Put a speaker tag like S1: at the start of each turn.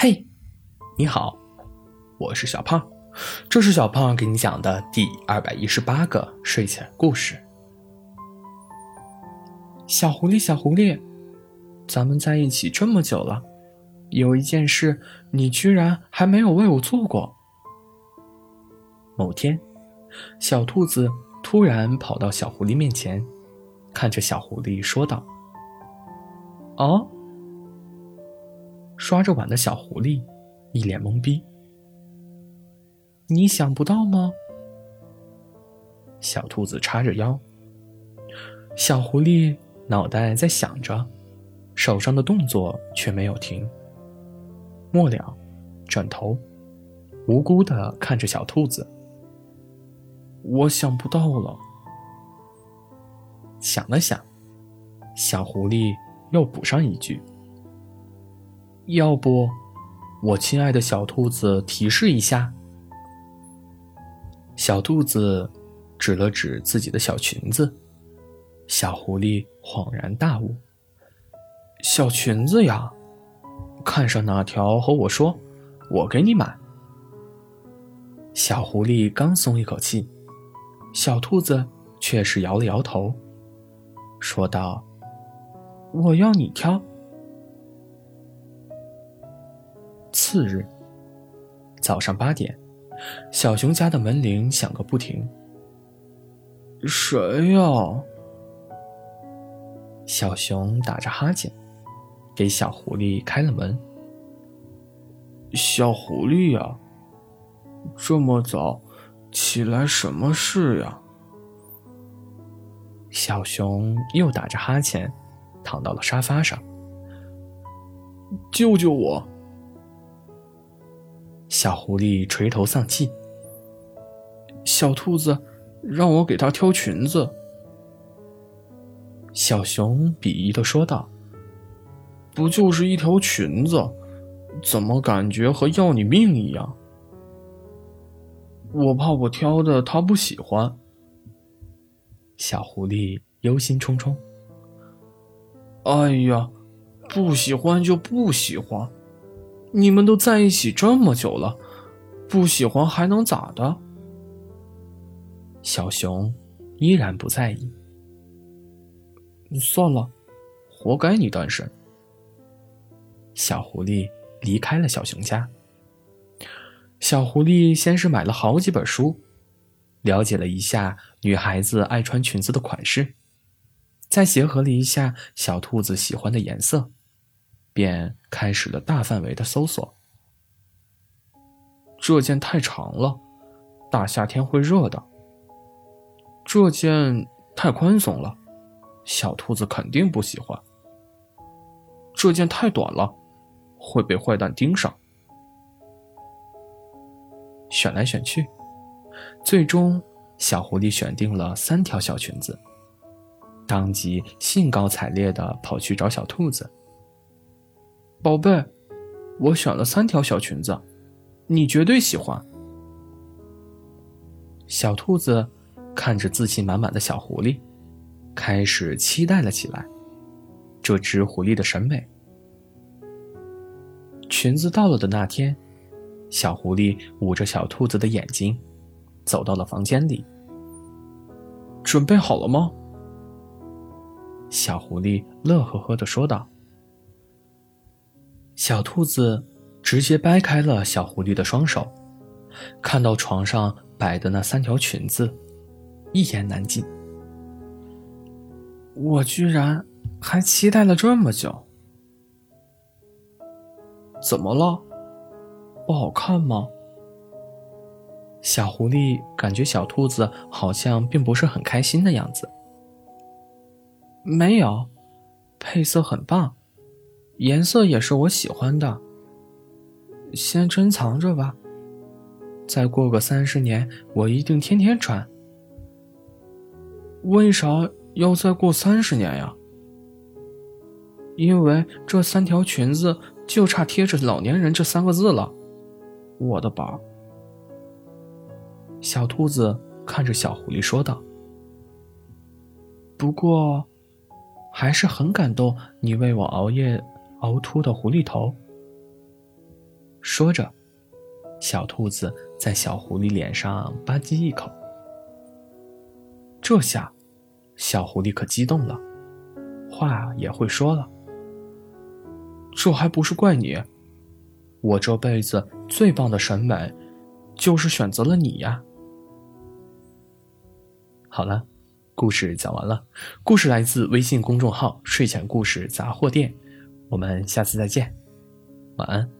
S1: 嘿，你好，我是小胖，这是小胖给你讲的第二百一十八个睡前故事。小狐狸，小狐狸，咱们在一起这么久了，有一件事你居然还没有为我做过。某天，小兔子突然跑到小狐狸面前，看着小狐狸说道：“哦。”刷着碗的小狐狸一脸懵逼。你想不到吗？小兔子叉着腰。小狐狸脑袋在想着，手上的动作却没有停。末了，转头，无辜的看着小兔子。我想不到了。想了想，小狐狸又补上一句。要不，我亲爱的小兔子提示一下。小兔子指了指自己的小裙子，小狐狸恍然大悟：“小裙子呀，看上哪条和我说，我给你买。”小狐狸刚松一口气，小兔子却是摇了摇头，说道：“我要你挑。”次日早上八点，小熊家的门铃响个不停。谁呀？小熊打着哈欠，给小狐狸开了门。小狐狸呀，这么早起来什么事呀？小熊又打着哈欠，躺到了沙发上。救救我！小狐狸垂头丧气。小兔子让我给它挑裙子。小熊鄙夷的说道：“不就是一条裙子，怎么感觉和要你命一样？”我怕我挑的它不喜欢。小狐狸忧心忡忡。哎呀，不喜欢就不喜欢。你们都在一起这么久了，不喜欢还能咋的？小熊依然不在意。算了，活该你单身。小狐狸离开了小熊家。小狐狸先是买了好几本书，了解了一下女孩子爱穿裙子的款式，再结合了一下小兔子喜欢的颜色。便开始了大范围的搜索。这件太长了，大夏天会热的。这件太宽松了，小兔子肯定不喜欢。这件太短了，会被坏蛋盯上。选来选去，最终小狐狸选定了三条小裙子，当即兴高采烈的跑去找小兔子。宝贝，我选了三条小裙子，你绝对喜欢。小兔子看着自信满满的小狐狸，开始期待了起来。这只狐狸的审美。裙子到了的那天，小狐狸捂着小兔子的眼睛，走到了房间里。准备好了吗？小狐狸乐呵呵的说道。小兔子直接掰开了小狐狸的双手，看到床上摆的那三条裙子，一言难尽。我居然还期待了这么久，怎么了？不好看吗？小狐狸感觉小兔子好像并不是很开心的样子。没有，配色很棒。颜色也是我喜欢的，先珍藏着吧。再过个三十年，我一定天天穿。为啥要再过三十年呀？因为这三条裙子就差贴着“老年人”这三个字了，我的宝。小兔子看着小狐狸说道：“不过，还是很感动你为我熬夜。”凹凸的狐狸头。说着，小兔子在小狐狸脸上吧唧一口。这下，小狐狸可激动了，话也会说了。这还不是怪你，我这辈子最棒的审美，就是选择了你呀。好了，故事讲完了。故事来自微信公众号“睡前故事杂货店”，我们下次再见，晚安。